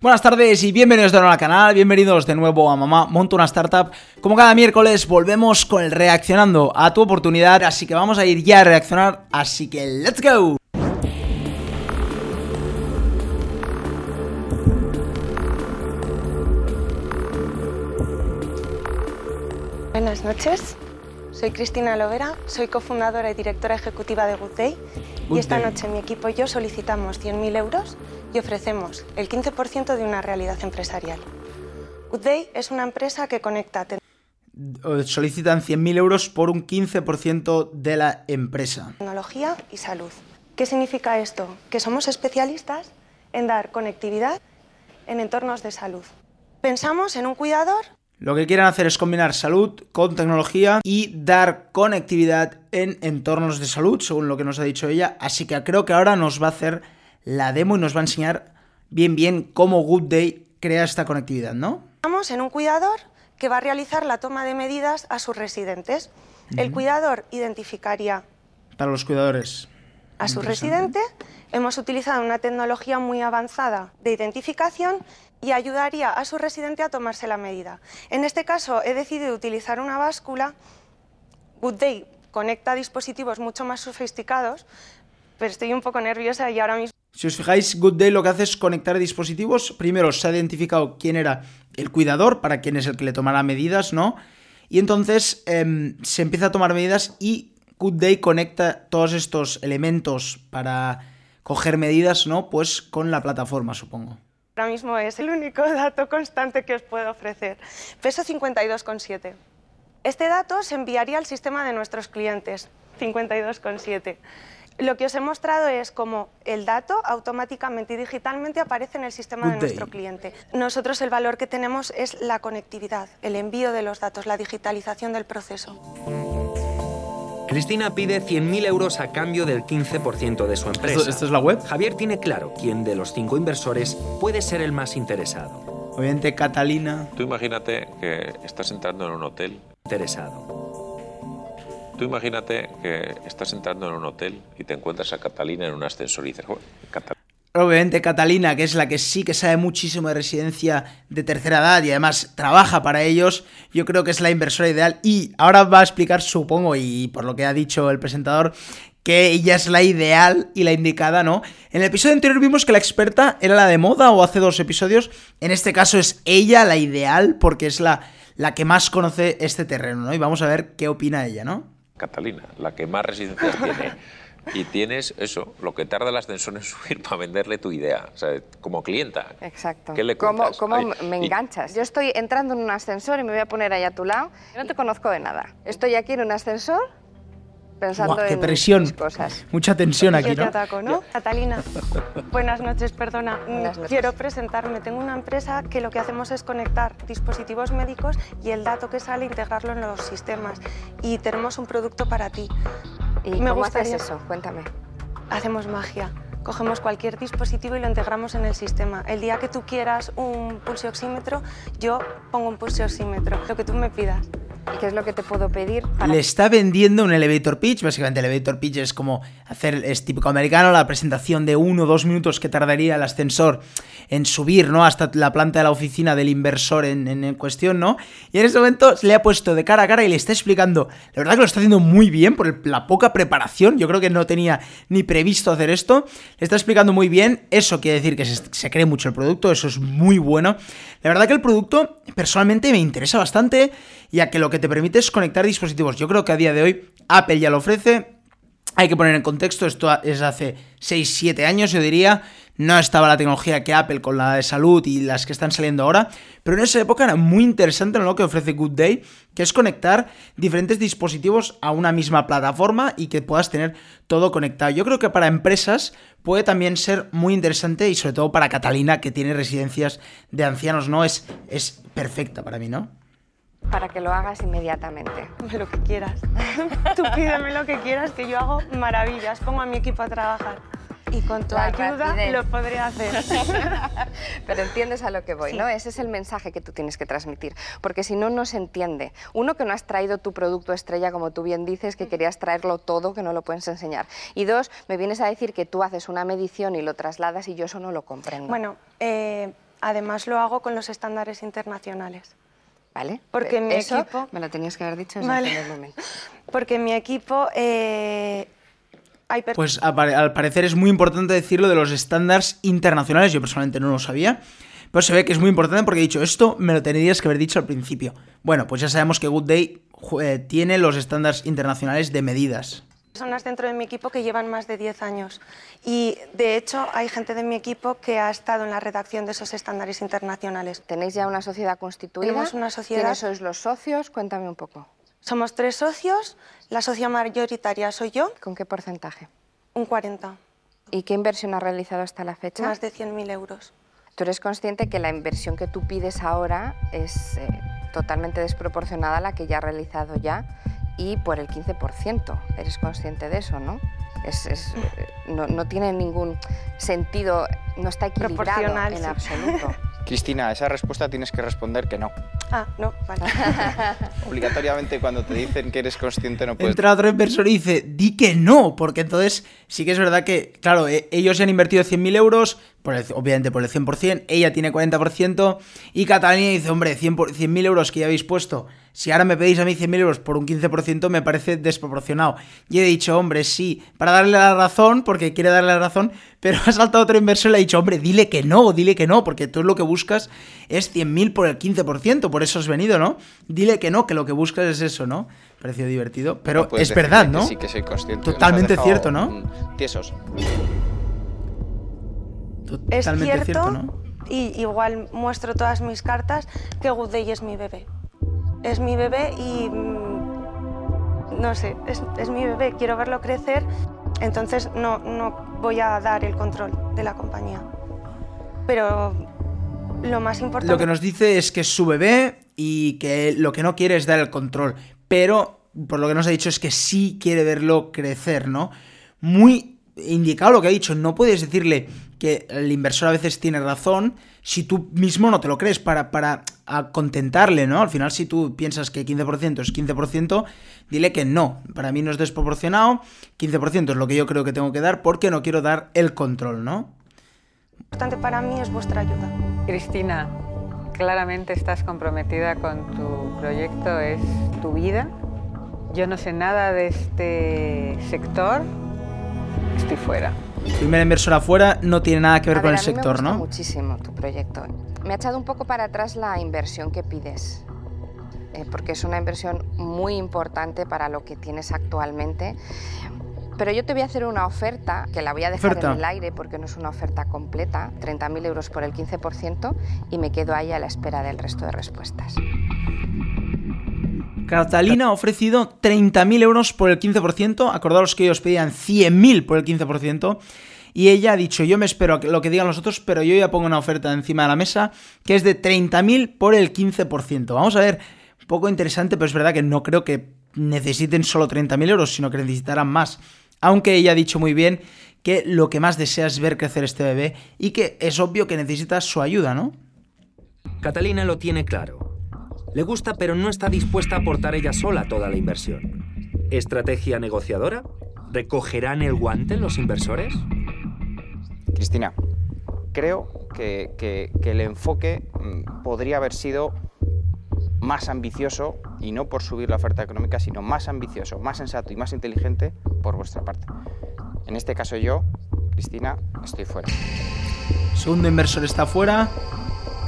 Buenas tardes y bienvenidos de nuevo al canal, bienvenidos de nuevo a Mamá Monto una Startup. Como cada miércoles volvemos con el reaccionando a tu oportunidad, así que vamos a ir ya a reaccionar, así que ¡let's go! Buenas noches, soy Cristina Lovera, soy cofundadora y directora ejecutiva de Good Day y esta noche mi equipo y yo solicitamos 100.000 euros y ofrecemos el 15% de una realidad empresarial. Good Day es una empresa que conecta Solicitan 100.000 euros por un 15% de la empresa. tecnología y salud. ¿Qué significa esto? Que somos especialistas en dar conectividad en entornos de salud. Pensamos en un cuidador Lo que quieren hacer es combinar salud con tecnología y dar conectividad en entornos de salud, según lo que nos ha dicho ella. Así que creo que ahora nos va a hacer la demo y nos va a enseñar bien bien cómo Good Day crea esta conectividad, ¿no? Pensamos en un cuidador que va a realizar la toma de medidas a sus residentes. El cuidador identificaría Para los cuidadores. a su residente. Hemos utilizado una tecnología muy avanzada de identificación y ayudaría a su residente a tomarse la medida. En este caso he decidido utilizar una báscula. Good Day conecta dispositivos mucho más sofisticados, pero estoy un poco nerviosa y ahora mismo Si os fijáis, Good Day lo que hace es conectar dispositivos. Primero se ha identificado quién era el cuidador, para quién es el que le tomará medidas, ¿no? Y entonces em, se empieza a tomar medidas y Good Day conecta todos estos elementos para coger medidas, ¿no? Pues con la plataforma, supongo. Ahora mismo es el único dato constante que os puedo ofrecer. Peso 52,7. Este dato se enviaría al sistema de nuestros clientes, 52,7. Lo que os he mostrado es cómo el dato automáticamente y digitalmente aparece en el sistema Good de nuestro day. cliente. Nosotros el valor que tenemos es la conectividad, el envío de los datos, la digitalización del proceso. Cristina pide 100.000 euros a cambio del 15% de su empresa. ¿Esto, esto es la web? Javier tiene claro quién de los cinco inversores puede ser el más interesado. Obviamente Catalina. Tú imagínate que estás entrando en un hotel. Interesado. Tú imagínate que estás entrando en un hotel y te encuentras a Catalina en un ascensor y dices, "Joder, Catalina. Obviamente Catalina, que es la que sí que sabe muchísimo de residencia de tercera edad y además trabaja para ellos, yo creo que es la inversora ideal y ahora va a explicar, supongo, y por lo que ha dicho el presentador, que ella es la ideal y la indicada, ¿no? En el episodio anterior vimos que la experta era la de moda o hace dos episodios, en este caso es ella la ideal porque es la, la que más conoce este terreno, ¿no? Y vamos a ver qué opina ella, ¿no? Catalina, la que más residencias tiene. Y tienes eso, lo que tarda el ascensor en subir para venderle tu idea. O sea, como clienta. Exacto. ¿Qué le ¿Cómo, cuentas? cómo Ay, me y- enganchas? Yo estoy entrando en un ascensor y me voy a poner ahí a tu lado. Yo no te conozco de nada. Estoy aquí en un ascensor pensando Buah, qué en presión. cosas. Mucha tensión aquí, Yo te ¿no? ataco, ¿no? Catalina, buenas noches, perdona. Mm, Buenas noches. Quiero presentarme. Tengo una empresa que lo que hacemos es conectar dispositivos médicos y el dato que sale integrarlo en los sistemas. Y tenemos un producto para ti. ¿Y Me cómo gustaría- haces eso? Cuéntame. Hacemos magia. Cogemos cualquier dispositivo y lo integramos en el sistema. El día que tú quieras un pulsioxímetro, yo pongo un pulsioxímetro, lo que tú me pidas. ¿Y qué es lo que te puedo pedir Le está vendiendo un elevator pitch. Básicamente, el elevator pitch es como hacer, es típico americano, la presentación de uno o dos minutos que tardaría el ascensor en subir, ¿no? Hasta la planta de la oficina del inversor en, en- cuestión, ¿no? Y en ese momento le ha puesto de cara a cara y le está explicando. La verdad que lo está haciendo muy bien por la poca preparación. Yo creo que no tenía ni previsto hacer esto. Le está explicando muy bien. Eso quiere decir que se cree mucho el producto. Eso es muy bueno. La verdad que el producto personalmente me interesa bastante, ya que lo que te permite es conectar dispositivos. Yo creo que a día de hoy Apple ya lo ofrece. Hay que poner en contexto, esto es hace 6-7 años, yo diría. No estaba la tecnología que Apple con la de salud y las que están saliendo ahora, pero en esa época era muy interesante lo que ofrece Good Day, que es conectar diferentes dispositivos a una misma plataforma y que puedas tener todo conectado. Yo creo que para empresas puede también ser muy interesante y sobre todo para Catalina, que tiene residencias de ancianos, ¿no? Es, es perfecta para mí, ¿no? Para que lo hagas inmediatamente? Lo que quieras. Tú pídeme lo que quieras, que yo hago maravillas. Pongo a mi equipo a trabajar. Y con tu La ayuda rapidez. lo podré hacer. Pero entiendes a lo que voy, Sí. ¿no? Ese es el mensaje que tú tienes que transmitir, porque si no, no se entiende. Uno, que no has traído tu producto estrella, como tú bien dices, que querías traerlo todo, que no lo puedes enseñar. Y dos, me vienes a decir que tú haces una medición y lo trasladas y yo eso no lo comprendo. Bueno, eh, además lo hago con los estándares internacionales. ¿Vale? Porque mi Eso equipo- me lo tenías que haber dicho desde Vale. el primer momento. Porque en mi equipo eh, Pues al parecer es muy importante decirlo de los estándares internacionales. Yo personalmente no lo sabía. Pero se ve que es muy importante porque he dicho esto, me lo tendrías que haber dicho al principio. Bueno, pues ya sabemos que Good Day eh, tiene los estándares internacionales de medidas. Personas dentro de mi equipo que llevan más de 10 años. Y de hecho hay gente de mi equipo que ha estado en la redacción de esos estándares internacionales. ¿Tenéis ya una sociedad constituida? Tenemos una sociedad. ¿Quiénes sois los socios? Cuéntame un poco. Somos tres socios, la socia mayoritaria soy yo, ¿Con qué porcentaje? un 40, ¿Y qué inversión has realizado hasta la fecha? más de 100.000 euros. ¿Tú eres consciente que la inversión que tú pides ahora es eh, totalmente desproporcionada a la que ya has realizado ya y por el 15%? ¿Eres consciente de eso, no? Es, es, eh, no, no tiene ningún sentido, no está equilibrado en sí. absoluto. Cristina, a esa respuesta tienes que responder que no. Ah, no, vale. Obligatoriamente cuando te dicen que eres consciente no puedes... Entra otro inversor y dice, di que no, porque entonces sí que es verdad que, claro, eh, ellos ya han invertido 100.000 euros, por el- obviamente por el 100%, ella tiene 40%, y Catalina dice, hombre, 100 por- 100.000 euros que ya habéis puesto, si ahora me pedís a mí 100.000 euros por un 15%, me parece desproporcionado. Y he dicho, hombre, sí, para darle la razón, porque quiere darle la razón, pero ha saltado otro inversor y le ha dicho, hombre, dile que no, dile que no, porque tú lo que buscas es 100.000 por el 15%, por eso has venido, ¿no? Dile que no, que lo que buscas es eso, ¿no? Pareció divertido, pero No puedes es verdad, que ¿no? Sí, que soy consciente. Totalmente cierto, ¿no? Tiesos. Es Totalmente cierto, cierto, ¿no? y igual muestro todas mis cartas, que Good Day es mi bebé. Es mi bebé y mm, no sé, es, es mi bebé, quiero verlo crecer, entonces no, no voy a dar el control de la compañía. Pero lo más importante... Lo que nos dice es que es su bebé y que lo que no quiere es dar el control. Pero, por lo que nos ha dicho, es que sí quiere verlo crecer, ¿no? Muy indicado lo que ha dicho. No puedes decirle que el inversor a veces tiene razón si tú mismo no te lo crees para, para contentarle, ¿no? Al final, si tú piensas que 15% es 15%, dile que no. Para mí no es desproporcionado. 15% es lo que yo creo que tengo que dar porque no quiero dar el control, ¿no? importante para mí es vuestra ayuda. Cristina, claramente estás comprometida con tu proyecto, es tu vida. Yo no sé nada de este sector, estoy fuera. Primera inversora afuera no tiene nada que ver A con ver, el a mí me sector, gusta ¿no? muchísimo tu proyecto. Me ha echado un poco para atrás la inversión que pides, eh, porque es una inversión muy importante para lo que tienes actualmente. Pero yo te voy a hacer una oferta, que la voy a dejar Oferta. en el aire porque no es una oferta completa, 30.000 euros por el 15%, y me quedo ahí a la espera del resto de respuestas. Catalina ha ofrecido 30.000 euros por el 15%. Acordaros que ellos pedían 100.000 por el 15%. Y ella ha dicho, yo me espero a lo que digan los otros, pero yo ya pongo una oferta encima de la mesa que es de 30.000 por el 15%. Vamos a ver, un poco interesante, pero es verdad que no creo que necesiten solo 30.000 euros, sino que necesitarán más. Aunque ella ha dicho muy bien que lo que más desea es ver crecer este bebé y que es obvio que necesita su ayuda, ¿no? Catalina lo tiene claro. Le gusta, pero no está dispuesta a aportar ella sola toda la inversión. ¿Estrategia negociadora? ¿Recogerán el guante los inversores? Cristina, creo que, que- que el enfoque mm, podría haber sido más ambicioso, y no por subir la oferta económica, sino más ambicioso, más sensato y más inteligente por vuestra parte. En este caso yo, Cristina, estoy fuera. Segundo inversor está fuera.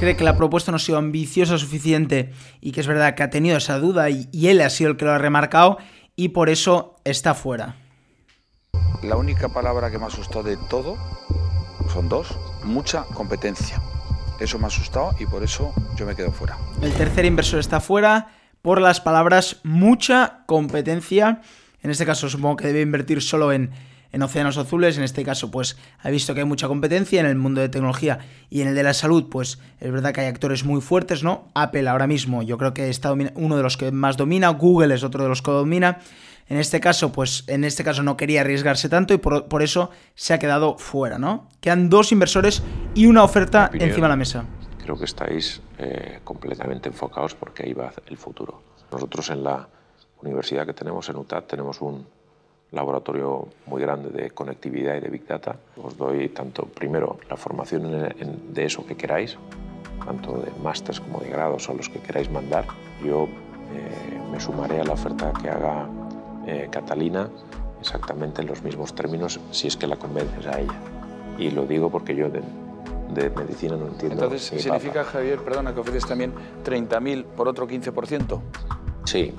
Cree que la propuesta no ha sido ambiciosa suficiente y que es verdad que ha tenido esa duda y, y él ha sido el que lo ha remarcado y por eso está fuera. La única palabra que me asustó de todo son dos, mucha competencia. Eso me ha asustado y por eso yo me quedo fuera. El tercer inversor está fuera por las palabras mucha competencia. En este caso supongo que debe invertir solo en, en océanos azules. En este caso pues ha visto que hay mucha competencia en el mundo de tecnología y en el de la salud pues es verdad que hay actores muy fuertes, ¿no? Apple ahora mismo yo creo que está uno de los que más domina, Google es otro de los que domina. En este caso, pues en este caso no quería arriesgarse tanto y por, por eso se ha quedado fuera, ¿no? Quedan dos inversores y una oferta opinión. encima de la mesa. Creo que estáis eh, completamente enfocados porque ahí va el futuro. Nosotros en la universidad que tenemos en UTAD tenemos un laboratorio muy grande de conectividad y de Big Data. Os doy tanto, primero, la formación en- en- de eso que queráis, tanto de másters como de grados o los que queráis mandar. Yo eh, me sumaré a la oferta que haga eh, Catalina exactamente en los mismos términos si es que la convences a ella. Y lo digo porque yo de, de medicina no entiendo. Entonces, ni ¿significa, papa. Javier, perdona, que ofreces también 30.000 por otro 15%? Sí,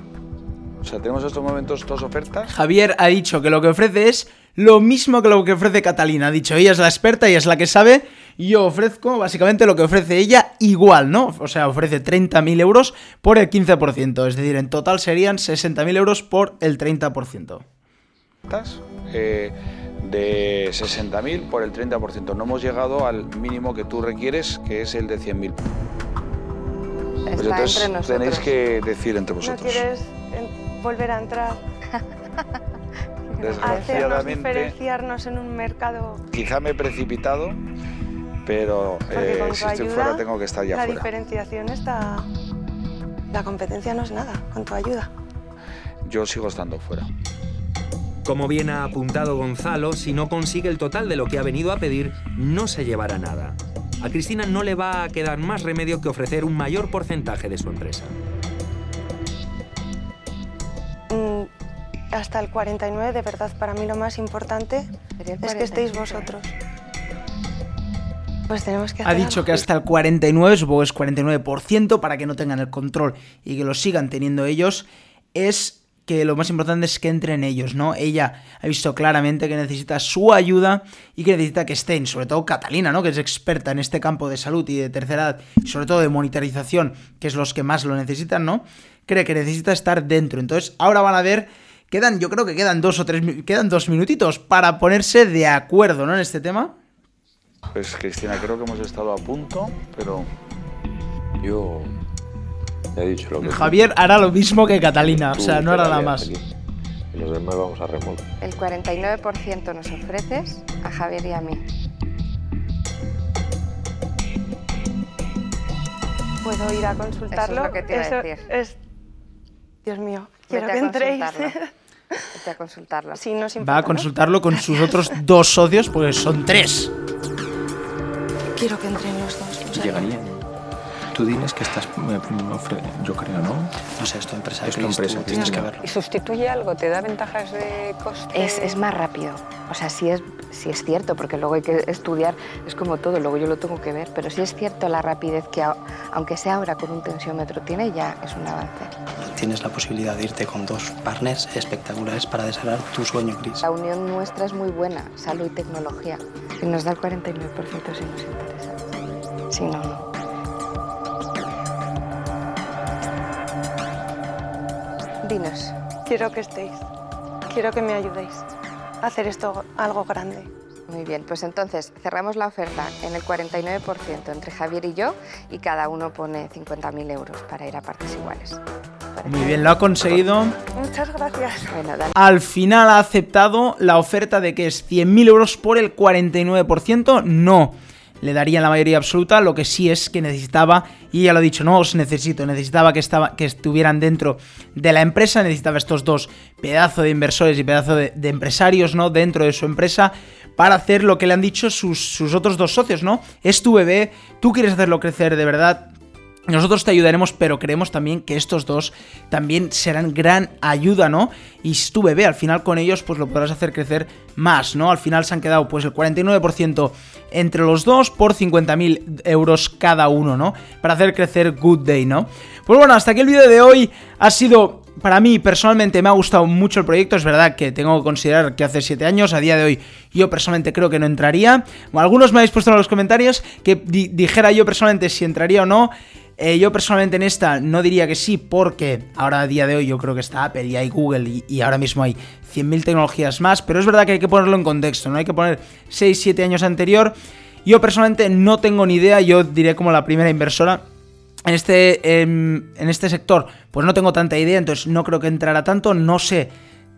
O sea, tenemos en estos momentos dos ofertas. Javier ha dicho que lo que ofrece es lo mismo que lo que ofrece Catalina. Ha dicho, ella es la experta, ella es la que sabe. Yo ofrezco básicamente lo que ofrece ella igual, ¿no? O sea, ofrece 30.000 euros por el 15%. Es decir, en total serían 60.000 euros por el 30%. ofertas, eh, de 60.000 por el 30%. No hemos llegado al mínimo que tú requieres, que es el de 100.000. Pues entonces entre nosotros. tenéis que decir entre ¿No vosotros. quieres volver a entrar? Hacernos Desgraciadamente, diferenciarnos en un mercado quizá me he precipitado, pero eh, si estoy ayuda, fuera tengo que estar ya la fuera. diferenciación está... La competencia no es nada, con tu ayuda. Yo sigo estando fuera. Como bien ha apuntado Gonzalo, si no consigue el total de lo que ha venido a pedir, no se llevará nada. A Cristina no le va a quedar más remedio que ofrecer un mayor porcentaje de su empresa. Hasta el 49, de verdad, para mí lo más importante es que estéis 45. vosotros. Pues tenemos que Ha dicho algo. que hasta el 49, supongo que es 49%, para que no tengan el control y que lo sigan teniendo ellos, es que lo más importante es que entren ellos, ¿no? Ella ha visto claramente que necesita su ayuda y que necesita que estén, sobre todo Catalina, ¿no? Que es experta en este campo de salud y de tercera edad, y sobre todo de monitorización, que es los que más lo necesitan, ¿no? Cree que necesita estar dentro. Entonces, ahora van a ver, quedan, yo creo que quedan dos o tres, quedan dos minutitos para ponerse de acuerdo, ¿no? En este tema. Pues Cristina, creo que hemos estado a punto, pero yo he dicho lo que Javier hará lo mismo que Catalina, o Tú sea, no hará nada más. aquí, Y los demás vamos a remolque. El 49% nos ofreces a Javier y a mí. ¿Puedo ir a consultarlo? Eso es lo que te iba a decir. es- Dios mío, quiero Vete que entréis. a consultarlo. Va a consultarlo con sus otros dos socios, pues son tres. Quiero que entren los dos. o sea, Llegaría. Tú diles que estás. eh, ofre- Yo creo, ¿no? No sé, es tu empresa, Es tu empresa, tú tienes que Cristina. verlo. ¿Y sustituye algo? ¿Te da ventajas de coste? Es, es más rápido. O sea, sí es, sí es cierto, porque luego hay que estudiar, es como todo, luego yo lo tengo que ver, pero sí es cierto la rapidez que, aunque sea ahora con un tensiómetro, tiene ya es un avance. Tienes la posibilidad de irte con dos partners espectaculares para desarrollar tu sueño, Chris. La unión nuestra es muy buena, salud y tecnología. Y nos da el 49% si nos interesa. Si no, no. Dinos. Quiero que estéis. Quiero que me ayudéis a hacer esto algo grande. Muy bien, pues entonces cerramos la oferta en el 49% entre Javier y yo y cada uno pone 50.000 euros para ir a partes iguales. ¿Parece Muy bien, lo ha conseguido. Muchas gracias. Bueno, dale. Al final ha aceptado la oferta de que es 100.000 euros por el 49%. No le darían la mayoría absoluta, lo que sí es que necesitaba, y ella lo ha dicho, no os necesito, necesitaba que, que estuvieran dentro de la empresa, necesitaba estos dos pedazos de inversores y pedazo de, de empresarios, ¿no? Dentro de su empresa, para hacer lo que le han dicho sus, sus otros dos socios, ¿no? Es tu bebé, tú quieres hacerlo crecer de verdad, nosotros te ayudaremos, pero creemos también que estos dos también serán gran ayuda, ¿no? Y si tu bebé, al final con ellos, pues lo podrás hacer crecer más, ¿no? Al final se han quedado pues el 49% entre los dos por 50.000 euros cada uno, ¿no? Para hacer crecer Good Day, ¿no? Pues bueno, hasta aquí el vídeo de hoy ha sido... Para mí, personalmente, me ha gustado mucho el proyecto. Es verdad que tengo que considerar que hace 7 años, a día de hoy, yo personalmente creo que no entraría. Algunos me habéis puesto en los comentarios que di- dijera yo personalmente si entraría o no. Eh, yo personalmente en esta no diría que sí, porque ahora a día de hoy yo creo que está Apple y hay Google y, ahora mismo hay 100.000 tecnologías más, pero es verdad que hay que ponerlo en contexto, no hay que poner 6-7 años anterior. Yo personalmente no tengo ni idea, yo diré como la primera inversora. En este, en este sector, pues no tengo tanta idea, entonces no creo que entrara tanto, no sé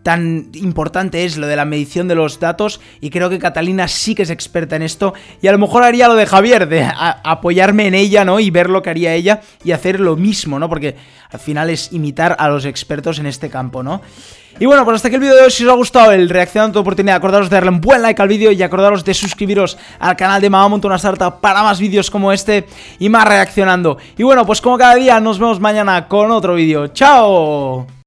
tan importante es lo de la medición de los datos y creo que Catalina sí que es experta en esto y a lo mejor haría lo de Javier, de apoyarme en ella, ¿no? Y ver lo que haría ella y hacer lo mismo, ¿no? Porque al final es imitar a los expertos en este campo, ¿no? Y bueno, pues hasta aquí el vídeo de hoy. Si os ha gustado el reaccionando tu oportunidad, acordaros de darle un buen like al vídeo y acordaros de suscribiros al canal de Mamá una Startup para más vídeos como este y más reaccionando. Y bueno, pues como cada día, nos vemos mañana con otro vídeo. ¡Chao!